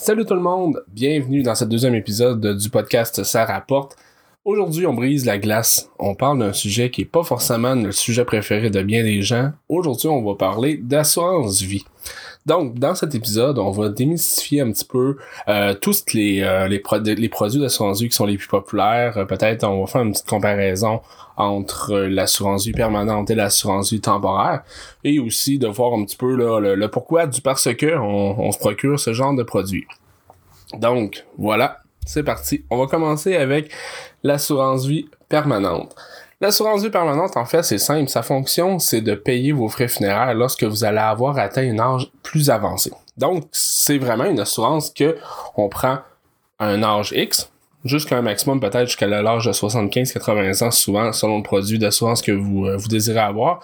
Salut tout le monde, bienvenue dans ce deuxième épisode du podcast Ça rapporte. Aujourd'hui, on brise la glace. On parle d'un sujet qui est pas forcément le sujet préféré de bien des gens. Aujourd'hui, on va parler d'assurance vie. Donc, dans cet épisode, on va démystifier un petit peu euh, tous les, euh, les, les, produits d'assurance vie qui sont les plus populaires. Euh, peut-être on va faire une petite comparaison entre l'assurance vie permanente et l'assurance vie temporaire. Et aussi de voir un petit peu le, pourquoi du parce que on, se procure ce genre de produits. Donc, voilà, c'est parti. On va commencer avec l'assurance vie permanente. L'assurance vie permanente, en fait, c'est simple. Sa fonction, c'est de payer vos frais funéraires lorsque vous allez avoir atteint un âge plus avancé. Donc, c'est vraiment une assurance que on prend un âge X, jusqu'à un maximum peut-être jusqu'à l'âge de 75-80 ans souvent selon le produit d'assurance que vous, euh, vous désirez avoir.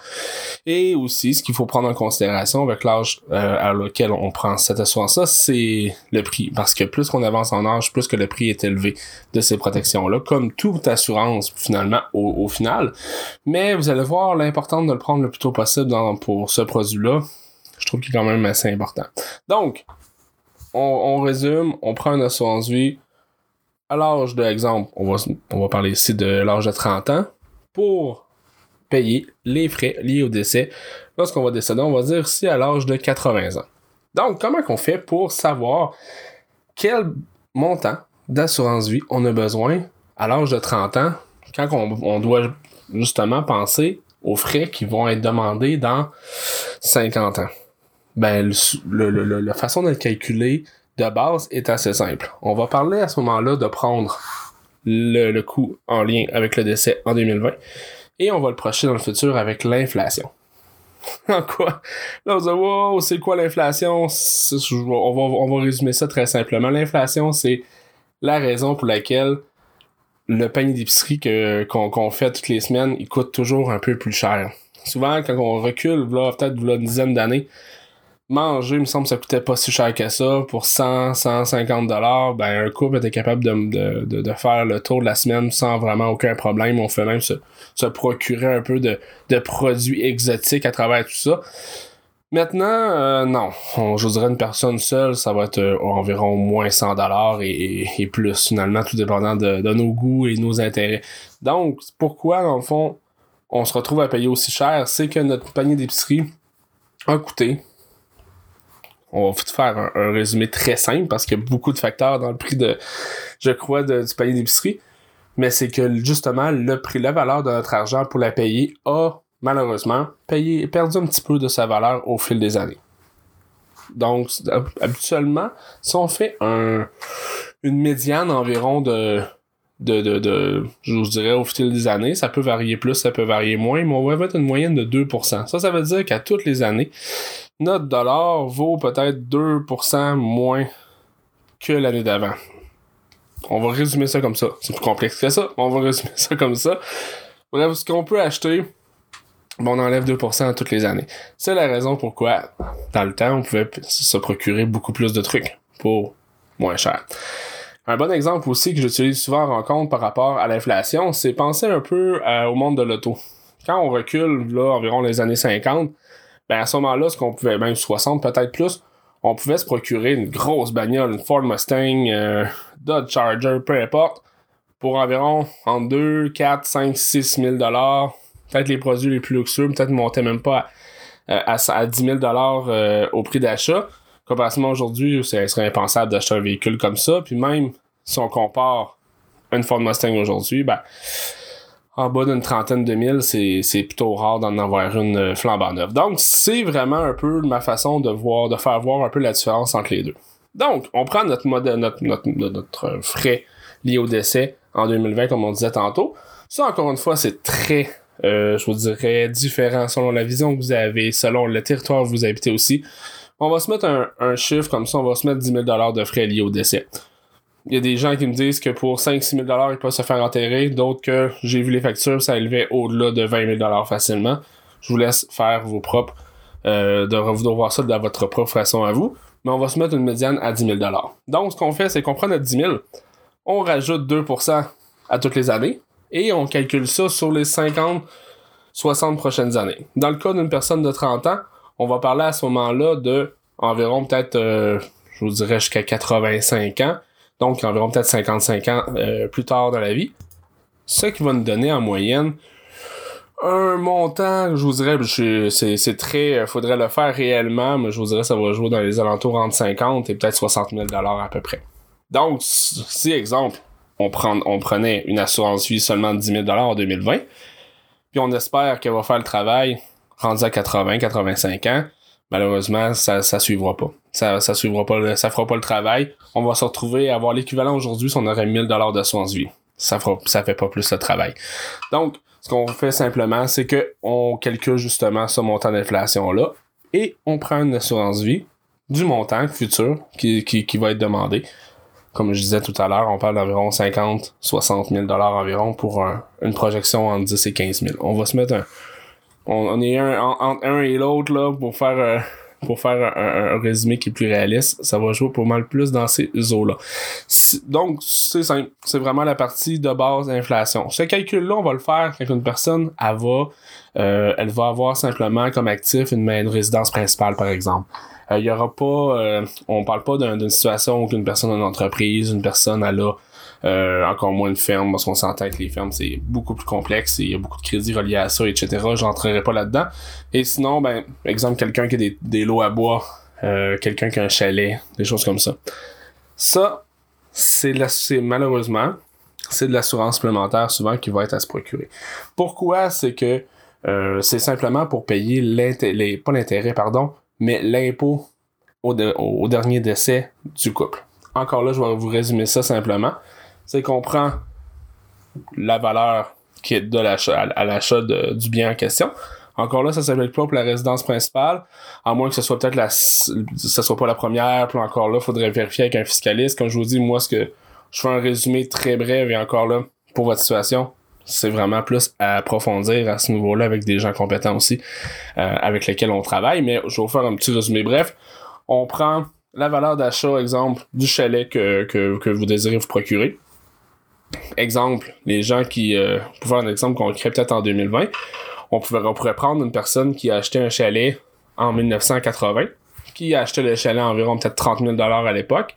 Et aussi ce qu'il faut prendre en considération avec l'âge euh, à lequel on prend cette assurance là c'est le prix. Parce que plus qu'on avance en âge plus que le prix est élevé de ces protections là comme toute assurance finalement au, final. Mais vous allez voir l'important de le prendre le plus tôt possible dans, pour ce produit là je trouve qu'il est quand même assez important. Donc on, on résume on prend une assurance vie à l'âge de exemple, on va, on va parler ici de l'âge de 30 ans, pour payer les frais liés au décès. Lorsqu'on va décéder, on va dire ici à l'âge de 80 ans. Donc, comment qu'on fait pour savoir quel montant d'assurance vie on a besoin à l'âge de 30 ans quand on, doit justement penser aux frais qui vont être demandés dans 50 ans? Ben, la façon de calculer de base est assez simple. On va parler à ce moment-là de prendre le, coût en lien avec le décès en 2020 et on va le projeter dans le futur avec l'inflation. en quoi? Là, on se dit, wow, c'est quoi l'inflation? On va, on va résumer ça très simplement. L'inflation, c'est la raison pour laquelle le panier d'épicerie qu'on fait toutes les semaines, il coûte toujours un peu plus cher. Souvent, quand on recule, peut-être une dizaine d'années, manger, il me semble ça coûtait pas si cher que ça. Pour 100, 150 dollars, ben un couple était capable de, de, de, faire le tour de la semaine sans vraiment aucun problème. On fait même se, se procurer un peu de, de produits exotiques à travers tout ça. Maintenant, euh, non. je dirais une personne seule, ça va être euh, environ moins 100 dollars et, et, plus finalement, tout dépendant de, de nos goûts et nos intérêts. Donc, pourquoi, dans le fond, on se retrouve à payer aussi cher, c'est que notre panier d'épicerie a coûté on va faire un, résumé très simple parce qu'il y a beaucoup de facteurs dans le prix de, je crois, du panier d'épicerie. Mais c'est que justement, le prix, la valeur de notre argent pour la payer a malheureusement payé, perdu un petit peu de sa valeur au fil des années. Donc, habituellement, si on fait un, une médiane environ de, de, de, de, je vous dirais, au fil des années, ça peut varier plus, ça peut varier moins, mais on va mettre une moyenne de 2%. Ça, ça veut dire qu'à toutes les années, notre dollar vaut peut-être 2% moins que l'année d'avant. On va résumer ça comme ça. C'est plus complexe que ça. On va résumer ça comme ça. Bref, ce qu'on peut acheter, on enlève 2% toutes les années. C'est la raison pourquoi, dans le temps, on pouvait se procurer beaucoup plus de trucs pour moins cher. Un bon exemple aussi que j'utilise souvent en rencontre par rapport à l'inflation, c'est penser un peu euh, au monde de l'auto. Quand on recule, là, environ les années 50, ben à ce moment-là, ce qu'on pouvait, même 60 peut-être plus, on pouvait se procurer une grosse bagnole, une Ford Mustang, euh, Dodge Charger, peu importe, pour environ entre 2, 4, 5, 6 000 dollars. Peut-être les produits les plus luxueux, peut-être monter même pas à, à, 10 000 dollars euh, au prix d'achat. Comparativement aujourd'hui, ce serait impensable d'acheter un véhicule comme ça. Puis même si on compare une Ford Mustang aujourd'hui, ben en bas d'une trentaine de mille, c'est plutôt rare d'en avoir une euh, flambant neuve. Donc, c'est vraiment un peu ma façon de voir, de faire voir un peu la différence entre les deux. Donc, on prend notre mode, notre, notre, notre frais lié au décès en 2020, comme on disait tantôt. Ça, encore une fois, c'est très, euh, je vous dirais, différent selon la vision que vous avez, selon le territoire où vous habitez aussi. On va se mettre un, un chiffre comme ça, on va se mettre 10 000 de frais liés au décès. Il y a des gens qui me disent que pour 5-6 000 ils peuvent se faire enterrer. D'autres que j'ai vu les factures, ça élevait au-delà de 20 000 facilement. Je vous laisse faire vos propres, euh, de revoir ça de votre propre façon à vous. Mais on va se mettre une médiane à 10 000 Donc, ce qu'on fait, c'est qu'on prend notre 10 000, on rajoute 2% à toutes les années et on calcule ça sur les 50, 60 prochaines années. Dans le cas d'une personne de 30 ans, on va parler à ce moment-là de environ peut-être euh, je vous dirais jusqu'à 85 ans, donc environ peut-être 55 ans euh, plus tard dans la vie. Ce qui va nous donner en moyenne un montant, je vous dirais, c'est très, euh, faudrait le faire réellement, mais je vous dirais ça va jouer dans les alentours entre 50 et peut-être 60 000 dollars à peu près. Donc, si exemple, on, prenait une assurance vie seulement de 10 000 dollars en 2020, puis on espère qu'elle va faire le travail rendu à 80, 85 ans, malheureusement, ça, ça suivra pas. Ça, ça suivra pas, ça fera pas le travail. On va se retrouver à avoir l'équivalent aujourd'hui si on aurait 1000 dollars d'assurance vie. Ça fera, ça fait pas plus le travail. Donc, ce qu'on fait simplement, c'est que on calcule justement ce montant d'inflation-là et on prend une assurance vie du montant futur qui, qui, va être demandé. Comme je disais tout à l'heure, on parle d'environ 50, 60 000 dollars environ pour une projection entre 10 et 15 000. On va se mettre un, on, est un, entre un et l'autre là pour faire euh, pour faire un, résumé qui est plus réaliste, ça va jouer pour mal plus dans ces eaux-là. Donc, c'est simple. C'est vraiment la partie de base d'inflation. Ce calcul-là, on va le faire quand une personne, elle va, euh, elle va avoir simplement comme actif une, résidence principale, par exemple. Il euh, y aura pas, euh, on parle pas d'une situation où une personne a une entreprise, une personne elle a euh, encore moins une ferme, parce qu'on s'entend que les fermes, c'est beaucoup plus complexe et il y a beaucoup de crédits reliés à ça, etc. J'entrerai pas là-dedans. Et sinon, ben, exemple, quelqu'un qui a des, des lots à bois, euh, quelqu'un qui a un chalet, des choses comme ça. Ça, c'est malheureusement, c'est de l'assurance supplémentaire souvent qui va être à se procurer. Pourquoi? C'est que euh, c'est simplement pour payer l'intérêt, pas l'intérêt, pardon, mais l'impôt au, au, dernier décès du couple. Encore là, je vais vous résumer ça simplement c'est qu'on prend la valeur qui est de l'achat à, l'achat du bien en question. Encore là, ça s'appelle pas pour la résidence principale, à moins que ce soit peut-être la, ce soit pas la première, puis encore là, faudrait vérifier avec un fiscaliste. Comme je vous dis, moi, ce que je fais un résumé très bref et encore là, pour votre situation, c'est vraiment plus à approfondir à ce niveau-là avec des gens compétents aussi, euh, avec lesquels on travaille. Mais je vais vous faire un petit résumé bref. On prend la valeur d'achat, exemple, du chalet que, que, que vous désirez vous procurer exemple, les gens qui, euh, pour faire un exemple concret peut-être en 2020, on, pouvait, on pourrait prendre une personne qui a acheté un chalet en 1980, qui a acheté le chalet à environ peut-être 30 000 à l'époque,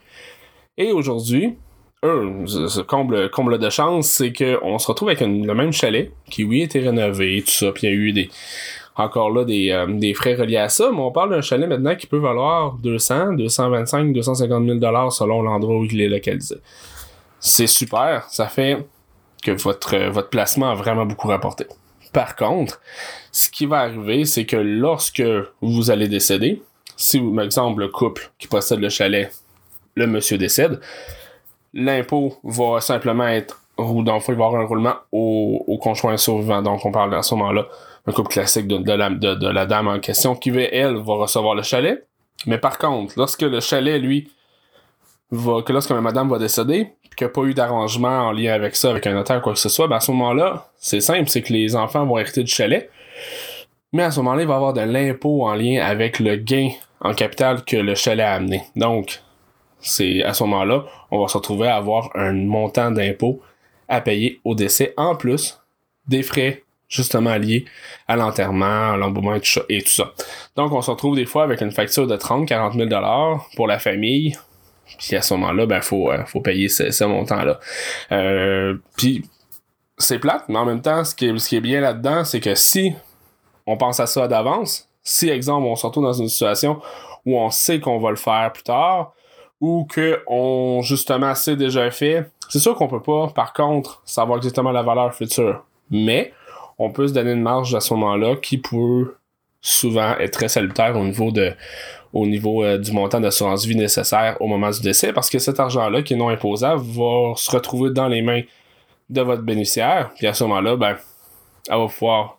et aujourd'hui, eux, comble, comble de chance, c'est qu'on se retrouve avec le même chalet, qui oui, été rénové, tout ça, puis il y a eu des encore là des, euh, des frais reliés à ça, mais on parle d'un chalet maintenant qui peut valoir 200, 225, 250 000 dollars selon l'endroit où il est localisé c'est super. Ça fait que votre, votre placement a vraiment beaucoup rapporté. Par contre, ce qui va arriver, c'est que lorsque vous allez décéder, si, par exemple, le couple qui possède le chalet, le monsieur décède, l'impôt va simplement être, ou dans le il va avoir un roulement au, au conjoint survivant. Donc, on parle à ce moment-là un couple classique de, de, la, de, la dame en question qui, elle, va recevoir le chalet. Mais par contre, lorsque le chalet, lui, va, que lorsque madame va décéder, qu'il n'y a pas eu d'arrangement en lien avec ça, avec un notaire quoi que ce soit, ben à ce moment-là, c'est simple, c'est que les enfants vont hériter du chalet. Mais à ce moment-là, il va y avoir de l'impôt en lien avec le gain en capital que le chalet a amené. Donc, c'est à ce moment-là, on va se retrouver à avoir un montant d'impôt à payer au décès en plus des frais justement liés à l'enterrement, à l'embaumement et tout ça. Donc, on se retrouve des fois avec une facture de 30, 40 000 dollars pour la famille puis à ce moment-là, ben faut, euh, faut payer ce, montant-là. Euh, puis c'est plate, mais en même temps, ce qui est, ce qui est bien là-dedans, c'est que si on pense à ça d'avance, si, exemple, on se retrouve dans une situation où on sait qu'on va le faire plus tard, ou que on justement sait déjà fait, c'est sûr qu'on peut pas, par contre, savoir exactement la valeur future. Mais on peut se donner une marge à ce moment-là qui peut souvent être très salutaire au niveau de au niveau euh, du montant d'assurance vie nécessaire au moment du décès, parce que cet argent-là, qui est non imposable, va se retrouver dans les mains de votre bénéficiaire, puis à ce moment-là, ben, elle va pouvoir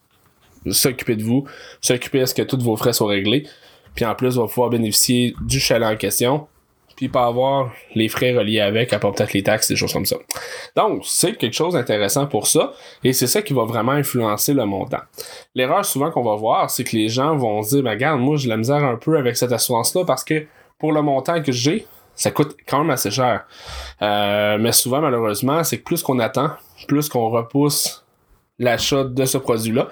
s'occuper de vous, s'occuper à ce que tous vos frais soient réglés, puis en plus, va pouvoir bénéficier du chalet en question, puis pas avoir les frais reliés avec, à part peut-être les taxes, des choses comme ça. Donc, c'est quelque chose d'intéressant pour ça, et c'est ça qui va vraiment influencer le montant. L'erreur souvent qu'on va voir, c'est que les gens vont se dire, ben regarde, moi j'ai la misère un peu avec cette assurance-là parce que pour le montant que j'ai, ça coûte quand même assez cher. Euh, mais souvent, malheureusement, c'est que plus qu'on attend, plus qu'on repousse l'achat de ce produit-là,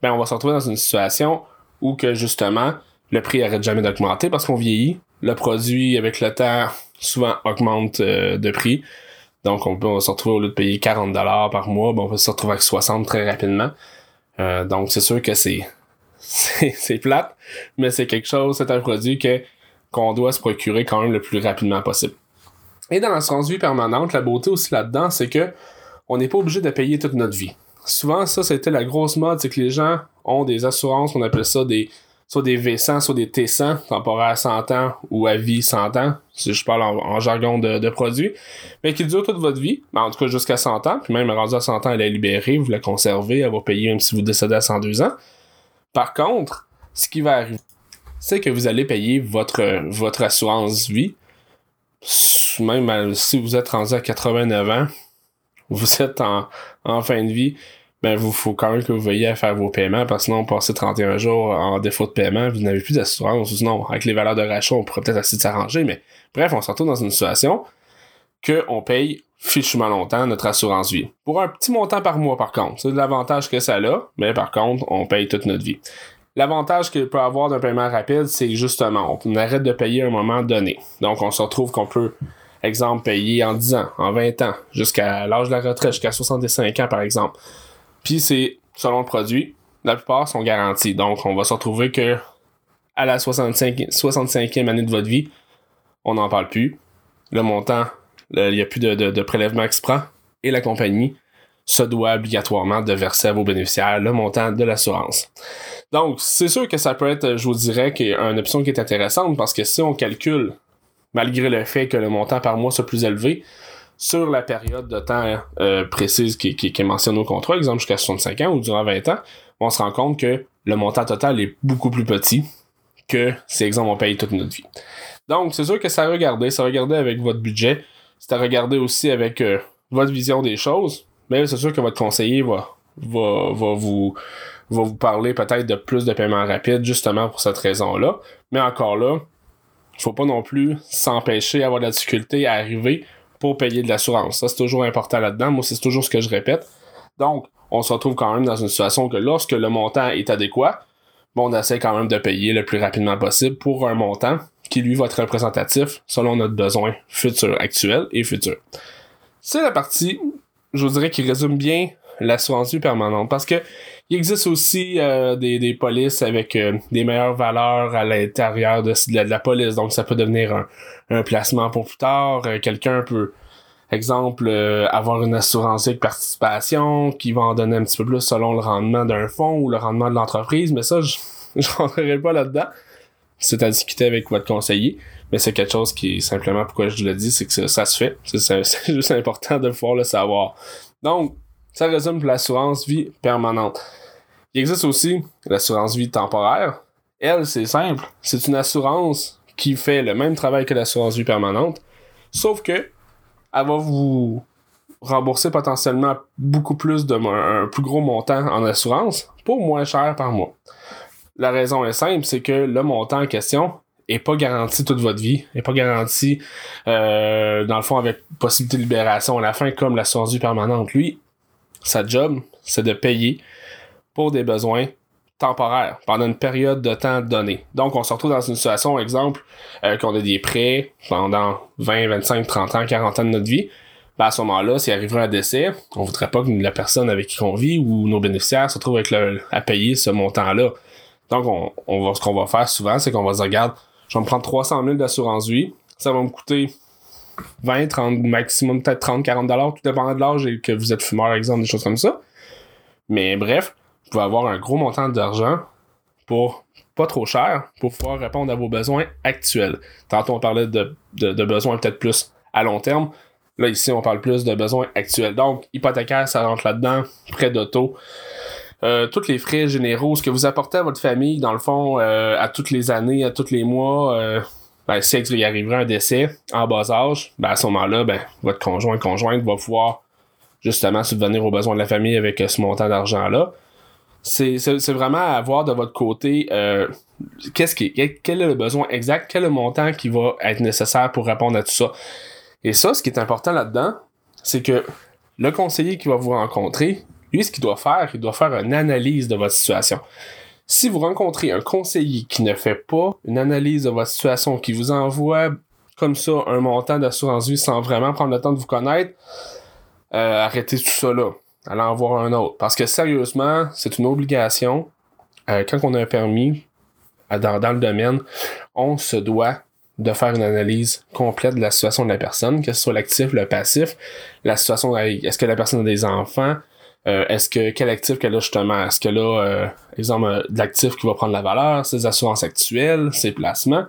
ben on va se retrouver dans une situation où que justement, le prix arrête jamais d'augmenter parce qu'on vieillit, le produit avec le temps souvent augmente euh, de prix. Donc on peut se retrouver au lieu de payer 40$ par mois, ben, on peut se retrouver avec 60 très rapidement. Euh, donc c'est sûr que c'est c'est plate, mais c'est quelque chose, c'est un produit que qu'on doit se procurer quand même le plus rapidement possible. Et dans l'assurance vie permanente, la beauté aussi là-dedans, c'est que on n'est pas obligé de payer toute notre vie. Souvent, ça, c'était la grosse mode, c'est que les gens ont des assurances, on appelle ça des soit des V100, soit des T100, temporaires à 100 ans ou à vie 100 ans, si je parle en, jargon de, de, produits, mais qui durent toute votre vie, ben, en tout cas jusqu'à 100 ans, puis même rendu à 100 ans, elle est libérée, vous la conservez, elle va payer même si vous décédez à 102 ans. Par contre, ce qui va arriver, c'est que vous allez payer votre, votre assurance vie, même si vous êtes rendu à 89 ans, vous êtes en, en fin de vie, ben vous faut quand même que vous veilliez à faire vos paiements parce que sinon passer 31 jours en défaut de paiement, vous n'avez plus d'assurance. Sinon, avec les valeurs de rachat, on pourrait peut-être essayer de s'arranger, mais bref, on se retrouve dans une situation que on paye fichement longtemps notre assurance vie. Pour un petit montant par mois, par contre. C'est l'avantage que ça a, mais par contre, on paye toute notre vie. L'avantage qu'il peut avoir d'un paiement rapide, c'est justement, on arrête de payer à un moment donné. Donc, on se retrouve qu'on peut, exemple, payer en 10 ans, en 20 ans, jusqu'à l'âge de la retraite, jusqu'à 65 ans, par exemple. Puis c'est selon le produit, la plupart sont garantis. Donc on va se retrouver que à la 65, 65e année de votre vie, on n'en parle plus. Le montant, il n'y a plus de, de, prélèvement exprès et la compagnie se doit obligatoirement de verser à vos bénéficiaires le montant de l'assurance. Donc, c'est sûr que ça peut être, je vous dirais, une option qui est intéressante parce que si on calcule, malgré le fait que le montant par mois soit plus élevé, sur la période de temps euh, précise qui, est mentionnée au contrat, exemple jusqu'à 65 ans ou durant 20 ans, on se rend compte que le montant total est beaucoup plus petit que si, exemple, on paye toute notre vie. Donc, c'est sûr que ça a regardé, ça a regardé avec votre budget, c'est à regarder aussi avec euh, votre vision des choses, mais c'est sûr que votre conseiller va, va, va vous va vous parler peut-être de plus de paiements rapides justement pour cette raison-là. Mais encore là, faut pas non plus s'empêcher d'avoir de la difficulté à arriver pour payer de l'assurance. Ça, c'est toujours important là-dedans. Moi, c'est toujours ce que je répète. Donc, on se retrouve quand même dans une situation que lorsque le montant est adéquat, on essaie quand même de payer le plus rapidement possible pour un montant qui, lui, va être représentatif selon notre besoin futur, actuel et futur. C'est la partie, je vous dirais, qui résume bien l'assurance vie permanente. Parce que il existe aussi euh, des, des polices avec euh, des meilleures valeurs à l'intérieur de, la police. Donc ça peut devenir un, un placement pour plus tard. Euh, quelqu'un peut, exemple, avoir une assurance de participation qui va en donner un petit peu plus selon le rendement d'un fonds ou le rendement de l'entreprise. Mais ça, je rentrerai pas là-dedans. C'est à discuter avec votre conseiller. Mais c'est quelque chose qui, simplement, pourquoi je le dis, c'est que ça, ça se fait. C'est juste important de pouvoir le savoir. Donc, ça résume l'assurance vie permanente. Il existe aussi l'assurance vie temporaire. Elle, c'est simple. C'est une assurance qui fait le même travail que l'assurance vie permanente, sauf que elle va vous rembourser potentiellement beaucoup plus de un plus gros montant en assurance pour moins cher par mois. La raison est simple, c'est que le montant en question est pas garanti toute votre vie, est pas garanti euh, dans le fond avec possibilité de libération à la fin comme l'assurance vie permanente. Lui, sa job, c'est de payer pour des besoins temporaires pendant une période de temps donnée. Donc, on se retrouve dans une situation, exemple, euh, qu'on a des prêts pendant 20, 25, 30 ans, 40 ans de notre vie. Ben, à ce moment-là, s'il arriverait un décès, on voudrait pas que la personne avec qui on vit ou nos bénéficiaires se retrouvent avec le, à payer ce montant-là. Donc, on, on va, ce qu'on va faire souvent, c'est qu'on va se dire, regarde, je vais me prendre 300 000 d'assurance vie, ça va me coûter 20, 30, maximum peut-être 30, 40 dollars, tout dépendant de l'âge et que vous êtes fumeur, exemple, des choses comme ça. Mais bref, vous pouvez avoir un gros montant d'argent pour pas trop cher pour pouvoir répondre à vos besoins actuels. Tantôt, on parlait de, de, besoins peut-être plus à long terme. Là, ici, on parle plus de besoins actuels. Donc, hypothécaire, ça rentre là-dedans, prêt d'auto. Euh, tous les frais généraux, ce que vous apportez à votre famille, dans le fond, euh, à toutes les années, à tous les mois, euh, ben, si il arriverait un décès en bas âge, ben, à ce moment-là, ben, votre conjoint conjointe va pouvoir justement subvenir aux besoins de la famille avec euh, ce montant d'argent-là. C'est, vraiment à voir de votre côté euh, qu'est-ce qui, quel est le besoin exact, quel est le montant qui va être nécessaire pour répondre à tout ça. Et ça, ce qui est important là-dedans, c'est que le conseiller qui va vous rencontrer, lui, ce qu'il doit faire, il doit faire une analyse de votre situation. Si vous rencontrez un conseiller qui ne fait pas une analyse de votre situation, qui vous envoie comme ça un montant d'assurance vie sans vraiment prendre le temps de vous connaître, euh, arrêtez tout ça là. Allez en voir un autre. Parce que sérieusement, c'est une obligation. Euh, quand on a un permis dans, dans le domaine, on se doit de faire une analyse complète de la situation de la personne, que ce soit l'actif, le passif, la situation, est-ce que la personne a des enfants, euh, est-ce que quel actif qu'elle a justement, est-ce qu'elle a, euh, exemple, euh, de l'actif qui va prendre la valeur, ses assurances actuelles, ses placements?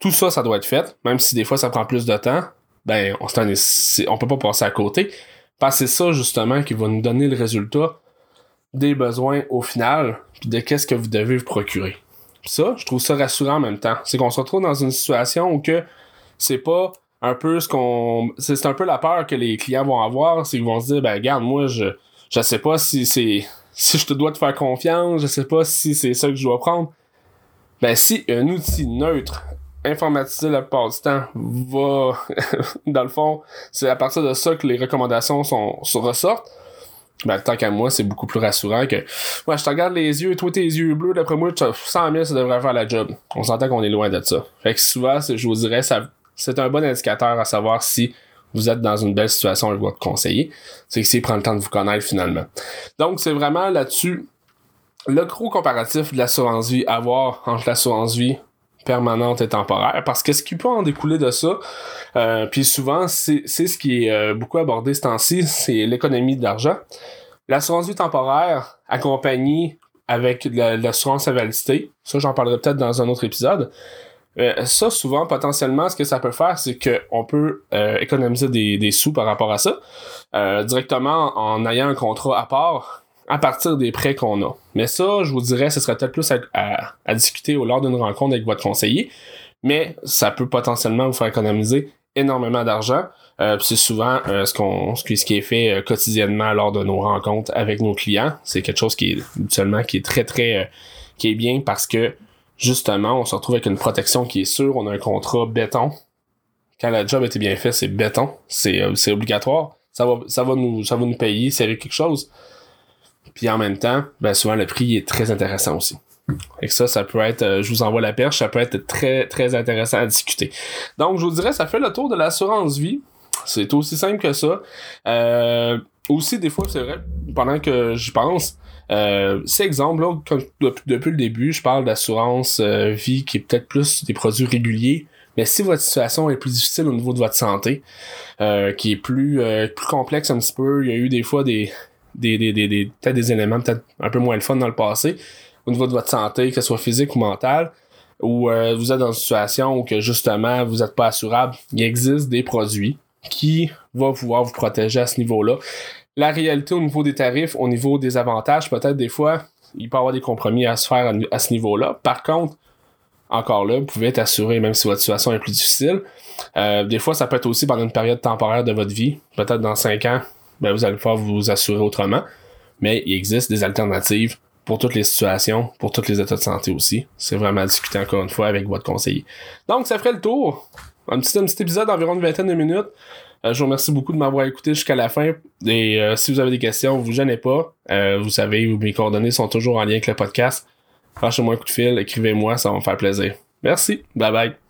Tout ça, ça doit être fait, même si des fois ça prend plus de temps, ben on, on peut pas passer à côté. Parce que c'est ça justement qui va nous donner le résultat des besoins au final, puis de qu'est-ce que vous devez vous procurer ça, je trouve ça rassurant en même temps. C'est qu'on se retrouve dans une situation où c'est pas un peu ce qu'on. C'est un peu la peur que les clients vont avoir, c'est qu'ils vont se dire, ben regarde, moi je je sais pas si c'est. Si je te dois te faire confiance, je sais pas si c'est ça que je dois prendre. Ben si un outil neutre, informatisé la plupart du temps, va dans le fond, c'est à partir de ça que les recommandations sont, se ressortent ben, tant qu'à moi, c'est beaucoup plus rassurant que, ouais, je te regarde les yeux, toi tes yeux bleus, d'après moi, 100 000, ça devrait faire la job. On s'entend qu'on est loin de ça. Fait que souvent, je vous dirais, c'est un bon indicateur à savoir si vous êtes dans une belle situation avec votre conseiller. C'est que s'il prend le temps de vous connaître finalement. Donc, c'est vraiment là-dessus le gros comparatif de l'assurance vie à voir entre l'assurance vie permanente et temporaire. Parce que ce qui peut en découler de ça, euh, puis souvent, c'est ce qui est euh, beaucoup abordé ce temps-ci, c'est l'économie d'argent. L'assurance vie temporaire accompagnée avec l'assurance invalidité, ça j'en parlerai peut-être dans un autre épisode. Euh, ça, souvent, potentiellement, ce que ça peut faire, c'est qu'on peut économiser des, des, sous par rapport à ça, directement en ayant un contrat à part à partir des prêts qu'on a. Mais ça, je vous dirais, ce serait peut-être plus à, discuter au lors d'une rencontre avec votre conseiller, mais ça peut potentiellement vous faire économiser énormément d'argent. Euh, c'est souvent euh, ce qu'on ce qui est fait euh, quotidiennement lors de nos rencontres avec nos clients. C'est quelque chose qui est habituellement qui est très très qui est bien parce que justement on se retrouve avec une protection qui est sûre. On a un contrat béton. Quand la job était bien fait, c'est béton, c'est c'est obligatoire. Ça va ça va nous ça va nous payer, c'est quelque chose. Puis en même temps, ben souvent le prix est très intéressant aussi. Et ça, ça peut être, euh, je vous envoie la perche, ça peut être très, très intéressant à discuter. Donc, je vous dirais, ça fait le tour de l'assurance vie. C'est aussi simple que ça. Euh, aussi, des fois, c'est vrai, pendant que j'y pense, euh, c'est exemple, là, depuis, le début, je parle d'assurance euh, vie qui est peut-être plus des produits réguliers. Mais si votre situation est plus difficile au niveau de votre santé, qui est plus, plus complexe un petit peu, il y a eu des fois des, des, des, des, peut-être des éléments peut-être un peu moins le fun dans le passé au niveau de votre santé, que ce soit physique ou mentale, ou euh, vous êtes dans une situation où justement vous n'êtes pas assurable, il existe des produits qui vont pouvoir vous protéger à ce niveau-là. La réalité au niveau des tarifs, au niveau des avantages, peut-être des fois, il peut y avoir des compromis à se faire à ce niveau-là. Par contre, encore là, vous pouvez être assuré même si votre situation est plus difficile. Euh, des fois, ça peut être aussi pendant une période temporaire de votre vie. Peut-être dans 5 ans, ben, vous allez pouvoir vous assurer autrement. Mais il existe des alternatives pour toutes les situations, pour tous les états de santé aussi. C'est vraiment à discuter encore une fois avec votre conseiller. Donc, ça ferait le tour. Un petit, un petit épisode d'environ une vingtaine de minutes. Euh, je vous remercie beaucoup de m'avoir écouté jusqu'à la fin. Et euh, si vous avez des questions, vous gênez pas. Euh, vous savez, mes coordonnées sont toujours en lien avec le podcast. Lâchez-moi un coup de fil, écrivez-moi, ça va me faire plaisir. Merci. Bye bye.